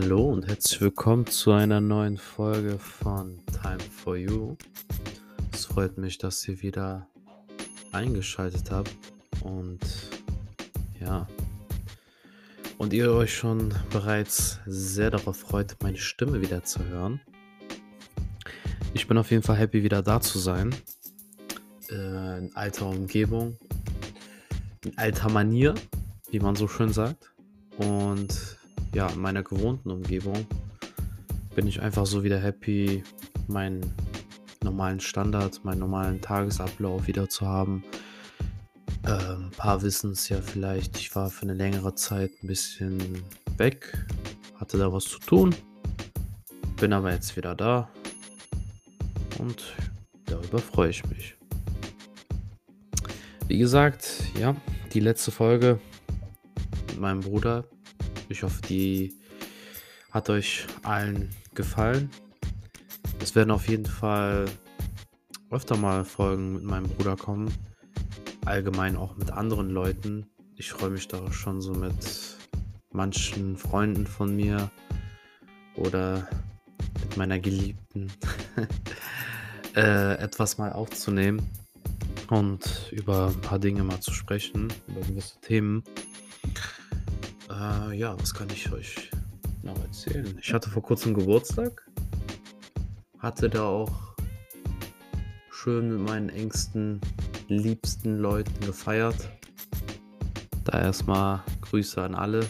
Hallo und herzlich willkommen zu einer neuen Folge von Time for You. Es freut mich, dass ihr wieder eingeschaltet habt und ja, und ihr euch schon bereits sehr darauf freut, meine Stimme wieder zu hören. Ich bin auf jeden Fall happy, wieder da zu sein. Äh, in alter Umgebung, in alter Manier, wie man so schön sagt. Und ja, in meiner gewohnten Umgebung bin ich einfach so wieder happy, meinen normalen Standard, meinen normalen Tagesablauf wieder zu haben. Ähm, ein paar wissen es ja vielleicht, ich war für eine längere Zeit ein bisschen weg, hatte da was zu tun, bin aber jetzt wieder da und darüber freue ich mich. Wie gesagt, ja, die letzte Folge mit meinem Bruder ich hoffe, die hat euch allen gefallen. Es werden auf jeden Fall öfter mal Folgen mit meinem Bruder kommen. Allgemein auch mit anderen Leuten. Ich freue mich da schon so mit manchen Freunden von mir oder mit meiner Geliebten äh, etwas mal aufzunehmen und über ein paar Dinge mal zu sprechen, über gewisse Themen. Äh, ja, was kann ich euch noch erzählen? Ich hatte vor kurzem Geburtstag. Hatte da auch schön mit meinen engsten, liebsten Leuten gefeiert. Da erstmal Grüße an alle.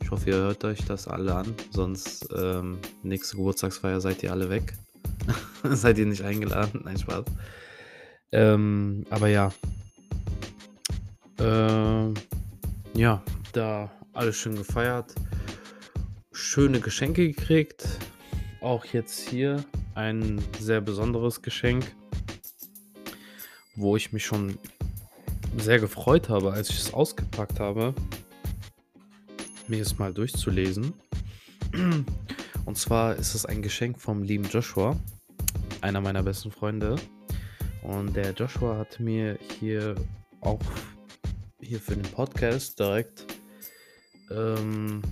Ich hoffe, ihr hört euch das alle an. Sonst ähm, nächste Geburtstagsfeier seid ihr alle weg. seid ihr nicht eingeladen? Nein, Spaß. Ähm, aber ja. Ähm, ja, da alles schön gefeiert, schöne Geschenke gekriegt. Auch jetzt hier ein sehr besonderes Geschenk, wo ich mich schon sehr gefreut habe, als ich es ausgepackt habe, mir es mal durchzulesen. Und zwar ist es ein Geschenk vom lieben Joshua, einer meiner besten Freunde. Und der Joshua hat mir hier auch hier für den Podcast direkt ähm,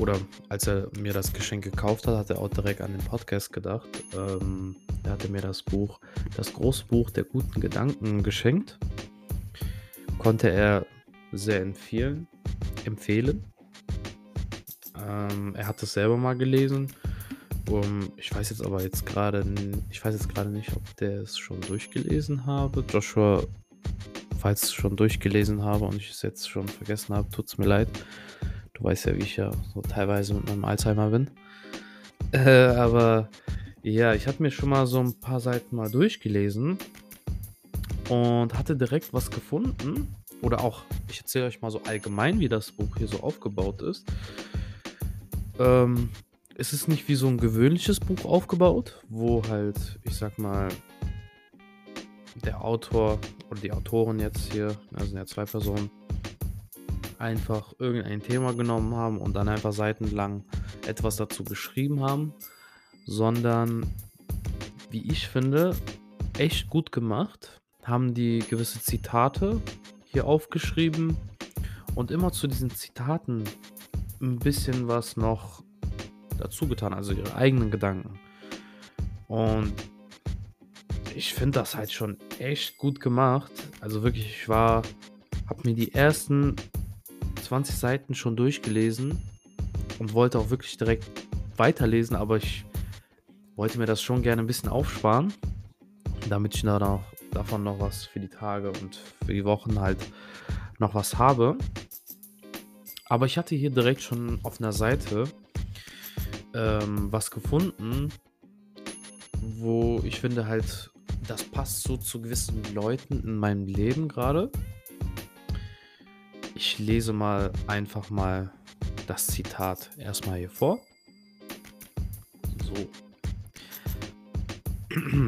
oder als er mir das Geschenk gekauft hat, hat er auch direkt an den Podcast gedacht. Ähm, er hatte mir das Buch, das Großbuch der guten Gedanken geschenkt. Konnte er sehr empfehlen. empfehlen. Ähm, er hat es selber mal gelesen. Um, ich weiß jetzt aber jetzt gerade, ich weiß jetzt gerade nicht, ob der es schon durchgelesen habe. Joshua, falls ich es schon durchgelesen habe und ich es jetzt schon vergessen habe, tut es mir leid. Du weißt ja, wie ich ja so teilweise mit meinem Alzheimer bin. Äh, aber ja, ich habe mir schon mal so ein paar Seiten mal durchgelesen und hatte direkt was gefunden. Oder auch, ich erzähle euch mal so allgemein, wie das Buch hier so aufgebaut ist. Ähm, es ist nicht wie so ein gewöhnliches Buch aufgebaut, wo halt, ich sag mal, der Autor oder die Autorin jetzt hier, also sind ja zwei Personen, einfach irgendein Thema genommen haben und dann einfach seitenlang etwas dazu geschrieben haben, sondern, wie ich finde, echt gut gemacht, haben die gewisse Zitate hier aufgeschrieben und immer zu diesen Zitaten ein bisschen was noch dazu getan, also ihre eigenen Gedanken. Und ich finde das halt schon echt gut gemacht. Also wirklich, ich war, habe mir die ersten 20 Seiten schon durchgelesen und wollte auch wirklich direkt weiterlesen, aber ich wollte mir das schon gerne ein bisschen aufsparen, damit ich da noch, davon noch was für die Tage und für die Wochen halt noch was habe. Aber ich hatte hier direkt schon auf einer Seite ähm, was gefunden, wo ich finde halt, das passt so zu gewissen Leuten in meinem Leben gerade. Ich lese mal einfach mal das Zitat erstmal hier vor. So.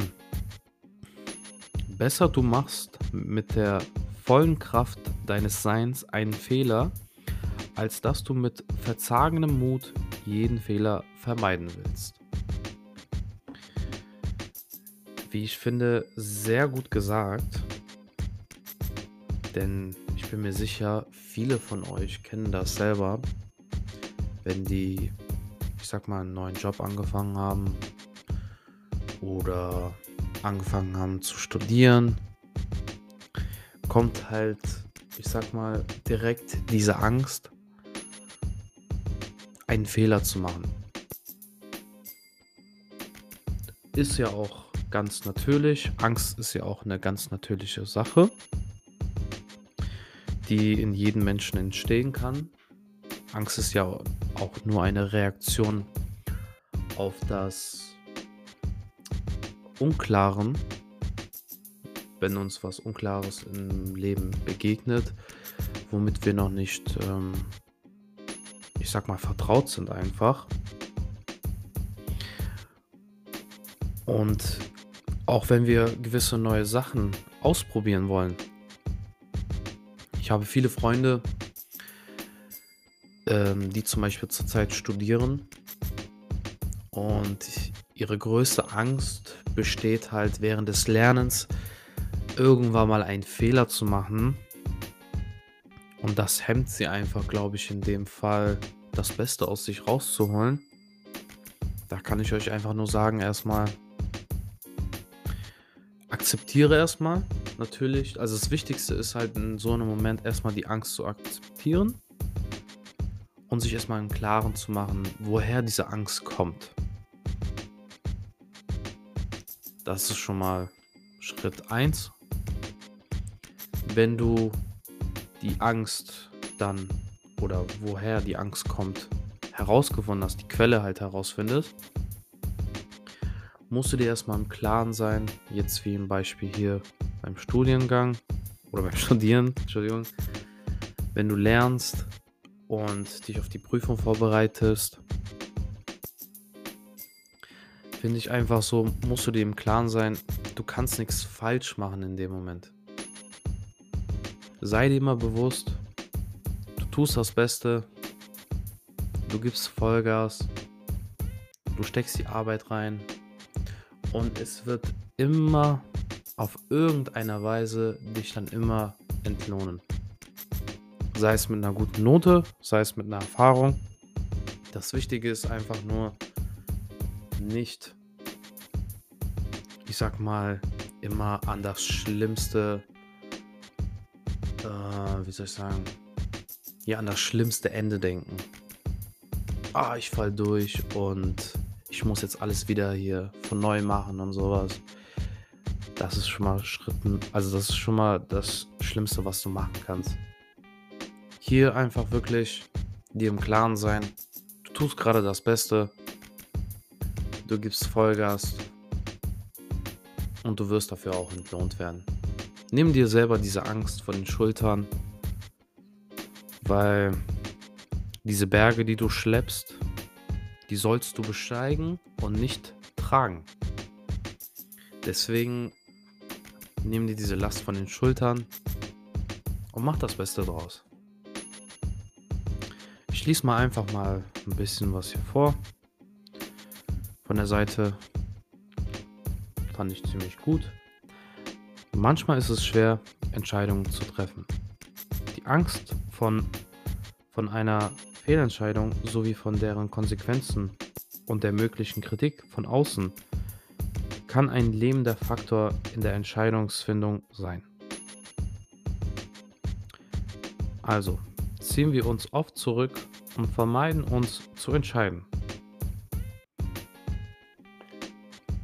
Besser du machst mit der vollen Kraft deines Seins einen Fehler, als dass du mit verzagenem Mut jeden Fehler vermeiden willst. Wie ich finde, sehr gut gesagt, denn ich bin mir sicher, viele von euch kennen das selber, wenn die ich sag mal, einen neuen Job angefangen haben oder angefangen haben zu studieren, kommt halt, ich sag mal, direkt diese Angst, einen Fehler zu machen. Ist ja auch ganz natürlich. Angst ist ja auch eine ganz natürliche Sache, die in jedem Menschen entstehen kann. Angst ist ja auch nur eine Reaktion auf das Unklaren, wenn uns was Unklares im Leben begegnet, womit wir noch nicht, ähm, ich sag mal, vertraut sind einfach. Und auch wenn wir gewisse neue Sachen ausprobieren wollen. Ich habe viele Freunde, ähm, die zum Beispiel zurzeit studieren und ihre größte Angst besteht halt während des Lernens irgendwann mal einen Fehler zu machen. Und das hemmt sie einfach, glaube ich, in dem Fall das Beste aus sich rauszuholen. Da kann ich euch einfach nur sagen, erstmal akzeptiere erstmal, natürlich. Also das Wichtigste ist halt in so einem Moment erstmal die Angst zu akzeptieren und sich erstmal im Klaren zu machen, woher diese Angst kommt. Das ist schon mal Schritt 1. Wenn du die Angst dann oder woher die Angst kommt, herausgefunden hast, die Quelle halt herausfindest, musst du dir erstmal im Klaren sein, jetzt wie im Beispiel hier beim Studiengang oder beim Studieren, Entschuldigung, wenn du lernst und dich auf die Prüfung vorbereitest, finde ich einfach so, musst du dir im Klaren sein, du kannst nichts falsch machen in dem Moment. Sei dir immer bewusst, du tust das Beste, du gibst Vollgas, du steckst die Arbeit rein und es wird immer auf irgendeiner Weise dich dann immer entlohnen. Sei es mit einer guten Note, sei es mit einer Erfahrung. Das Wichtige ist einfach nur, nicht, ich sag mal, immer an das schlimmste, äh, wie soll ich sagen, ja, an das schlimmste Ende denken. Ah, ich fall durch und ich muss jetzt alles wieder hier von neu machen und sowas. Das ist schon mal Schritten, also das ist schon mal das Schlimmste, was du machen kannst. Hier einfach wirklich dir im Klaren sein, du tust gerade das Beste, du gibst Vollgas und du wirst dafür auch entlohnt werden. Nimm dir selber diese Angst von den Schultern, weil diese Berge, die du schleppst, die sollst du besteigen und nicht tragen. Deswegen nimm dir diese Last von den Schultern und mach das Beste draus. Ich lese mal einfach mal ein bisschen was hier vor. Von der Seite fand ich ziemlich gut. Manchmal ist es schwer, Entscheidungen zu treffen. Die Angst von, von einer Fehlentscheidung sowie von deren Konsequenzen und der möglichen Kritik von außen kann ein lebender Faktor in der Entscheidungsfindung sein. Also ziehen wir uns oft zurück und vermeiden uns zu entscheiden.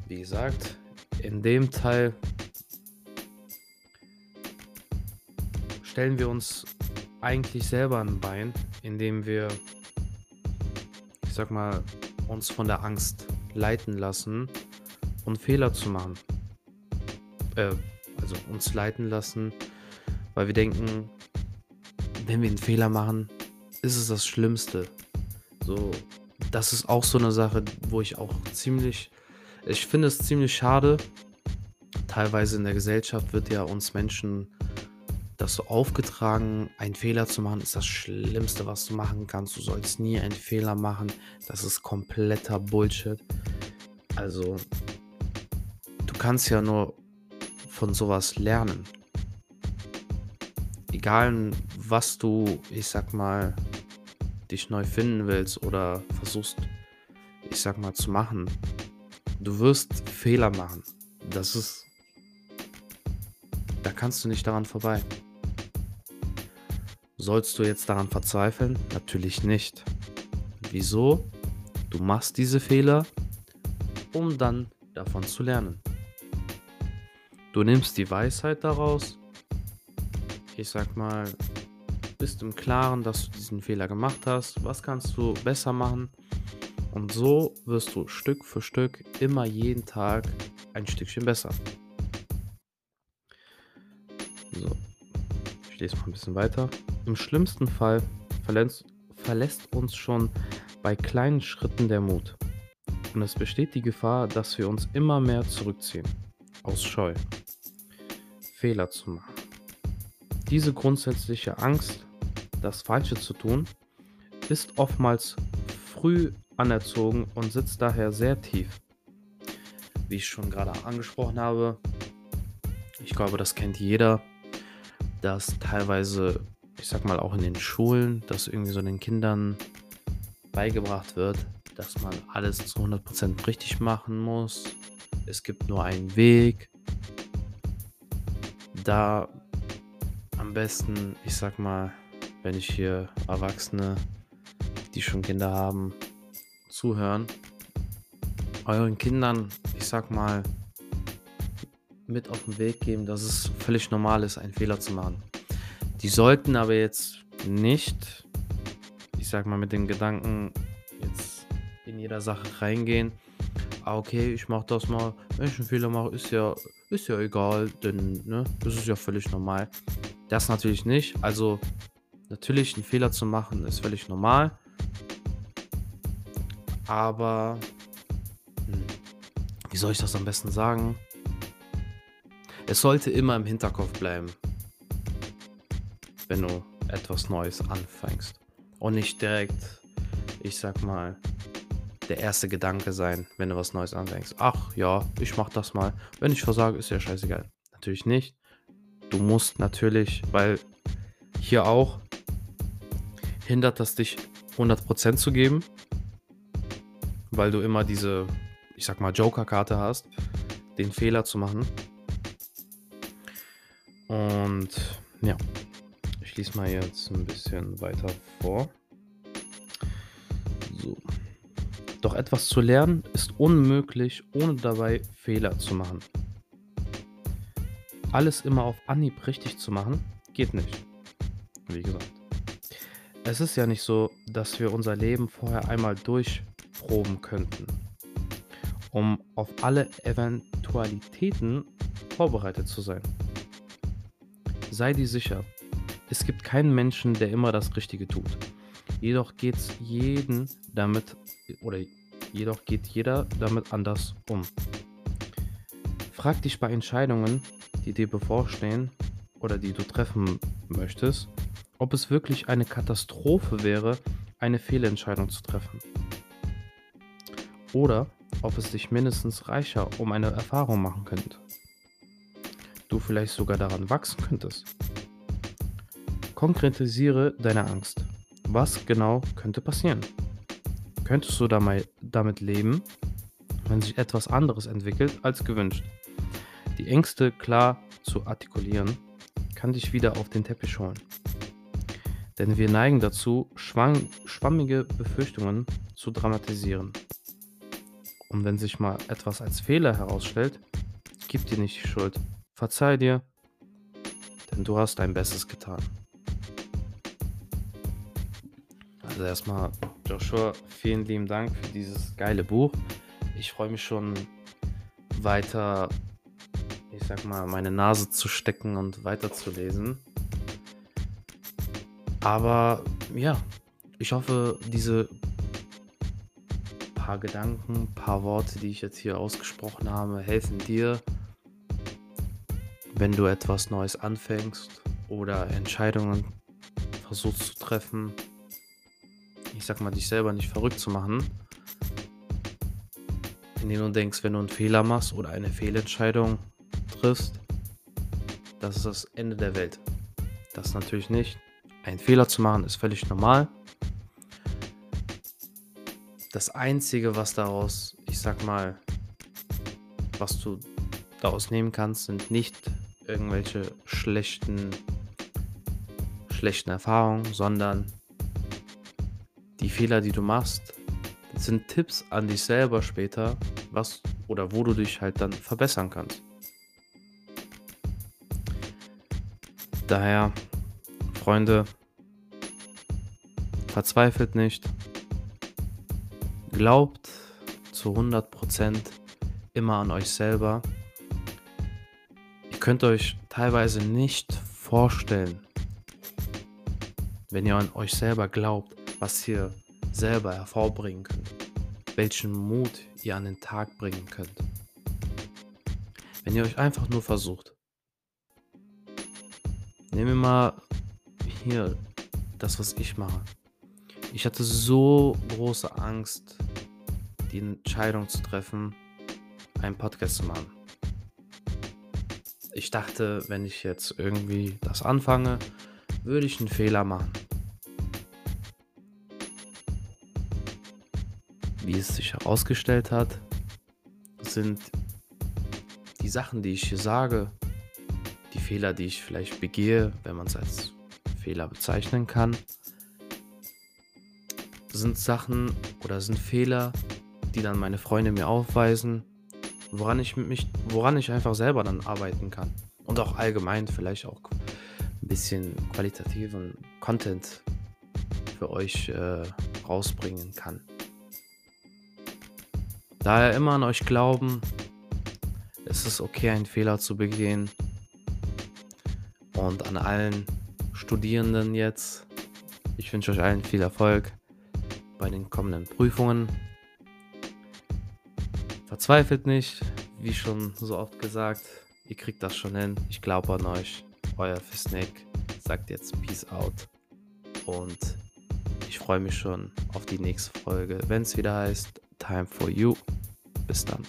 Wie gesagt, in dem Teil stellen wir uns eigentlich selber ein Bein, indem wir, ich sag mal, uns von der Angst leiten lassen und Fehler zu machen. Äh, also uns leiten lassen, weil wir denken, wenn wir einen Fehler machen, ist es das Schlimmste. So, das ist auch so eine Sache, wo ich auch ziemlich, ich finde es ziemlich schade. Teilweise in der Gesellschaft wird ja uns Menschen das so aufgetragen, einen Fehler zu machen, ist das Schlimmste, was du machen kannst. Du sollst nie einen Fehler machen. Das ist kompletter Bullshit. Also, kannst ja nur von sowas lernen. Egal, was du, ich sag mal, dich neu finden willst oder versuchst ich sag mal, zu machen. Du wirst Fehler machen. Das ist. Da kannst du nicht daran vorbei. Sollst du jetzt daran verzweifeln? Natürlich nicht. Wieso? Du machst diese Fehler, um dann davon zu lernen. Du nimmst die Weisheit daraus. Ich sag mal, bist im Klaren, dass du diesen Fehler gemacht hast. Was kannst du besser machen? Und so wirst du Stück für Stück immer jeden Tag ein Stückchen besser. So, ich lese mal ein bisschen weiter. Im schlimmsten Fall verlässt, verlässt uns schon bei kleinen Schritten der Mut. Und es besteht die Gefahr, dass wir uns immer mehr zurückziehen. Aus Scheu. Fehler zu machen. Diese grundsätzliche Angst, das Falsche zu tun, ist oftmals früh anerzogen und sitzt daher sehr tief. Wie ich schon gerade angesprochen habe, ich glaube, das kennt jeder, dass teilweise, ich sag mal auch in den Schulen, dass irgendwie so den Kindern beigebracht wird, dass man alles zu 100% richtig machen muss. Es gibt nur einen Weg. Da am besten, ich sag mal, wenn ich hier Erwachsene, die schon Kinder haben, zuhören, euren Kindern, ich sag mal, mit auf den Weg geben, dass es völlig normal ist, einen Fehler zu machen. Die sollten aber jetzt nicht, ich sag mal, mit dem Gedanken jetzt in jeder Sache reingehen. Ah, okay, ich mach das mal. Wenn ich einen Fehler mache, ist ja, ist ja egal, denn ne, das ist ja völlig normal. Das natürlich nicht. Also, natürlich, einen Fehler zu machen, ist völlig normal. Aber hm, wie soll ich das am besten sagen? Es sollte immer im Hinterkopf bleiben, wenn du etwas Neues anfängst. Und nicht direkt, ich sag mal, der erste Gedanke sein, wenn du was Neues anfängst. Ach ja, ich mach das mal. Wenn ich versage, ist ja scheißegal. Natürlich nicht. Du musst natürlich, weil hier auch hindert das dich 100% zu geben weil du immer diese, ich sag mal, Joker-Karte hast, den Fehler zu machen. Und ja, ich lese mal jetzt ein bisschen weiter vor. Doch etwas zu lernen ist unmöglich, ohne dabei Fehler zu machen. Alles immer auf Anhieb richtig zu machen, geht nicht. Wie gesagt. Es ist ja nicht so, dass wir unser Leben vorher einmal durch proben könnten, um auf alle Eventualitäten vorbereitet zu sein. Sei dir sicher, es gibt keinen Menschen, der immer das Richtige tut. Jedoch geht's jeden damit oder jedoch geht jeder damit anders um. Frag dich bei Entscheidungen, die dir bevorstehen oder die du treffen möchtest, ob es wirklich eine Katastrophe wäre, eine Fehlentscheidung zu treffen oder ob es dich mindestens reicher um eine Erfahrung machen könnte. Du vielleicht sogar daran wachsen könntest. Konkretisiere deine Angst. Was genau könnte passieren? Könntest du damit leben, wenn sich etwas anderes entwickelt als gewünscht? Die Ängste klar zu artikulieren, kann dich wieder auf den Teppich holen. Denn wir neigen dazu, schwammige Befürchtungen zu dramatisieren. Und wenn sich mal etwas als Fehler herausstellt, gib dir nicht die Schuld. Verzeih dir, denn du hast dein Bestes getan. Also erstmal, Joshua, vielen lieben Dank für dieses geile Buch. Ich freue mich schon weiter, ich sag mal, meine Nase zu stecken und weiterzulesen. Aber ja, ich hoffe, diese paar Gedanken, paar Worte, die ich jetzt hier ausgesprochen habe, helfen dir, wenn du etwas Neues anfängst oder Entscheidungen versuchst zu treffen. Ich sag mal, dich selber nicht verrückt zu machen, indem du denkst, wenn du einen Fehler machst oder eine Fehlentscheidung triffst, das ist das Ende der Welt. Das natürlich nicht. Ein Fehler zu machen ist völlig normal. das Einzige, was daraus, ich sag mal, was du daraus nehmen kannst, sind nicht irgendwelche schlechten, schlechten Erfahrungen, sondern die Fehler, die du machst, sind Tipps an dich selber später, was oder wo du dich halt dann verbessern kannst. Daher, Freunde, verzweifelt nicht, glaubt zu 100% immer an euch selber. Ihr könnt euch teilweise nicht vorstellen, wenn ihr an euch selber glaubt, was ihr selber hervorbringen könnt, welchen Mut ihr an den Tag bringen könnt. Wenn ihr euch einfach nur versucht. Nehmen wir mal hier das, was ich mache. Ich hatte so große Angst, die Entscheidung zu treffen, einen Podcast zu machen. Ich dachte, wenn ich jetzt irgendwie das anfange, würde ich einen Fehler machen. Wie es sich herausgestellt hat, sind die Sachen, die ich hier sage, die Fehler, die ich vielleicht begehe, wenn man es als Fehler bezeichnen kann, sind Sachen oder sind Fehler, die dann meine Freunde mir aufweisen, woran ich mich, woran ich einfach selber dann arbeiten kann. Und auch allgemein vielleicht auch ein bisschen qualitativen Content für euch äh, rausbringen kann. Daher immer an euch glauben, es ist okay, einen Fehler zu begehen. Und an allen Studierenden jetzt, ich wünsche euch allen viel Erfolg bei den kommenden Prüfungen. Verzweifelt nicht, wie schon so oft gesagt, ihr kriegt das schon hin. Ich glaube an euch. Euer Fisnick sagt jetzt Peace out. Und ich freue mich schon auf die nächste Folge, wenn es wieder heißt Time for You. Bis dann.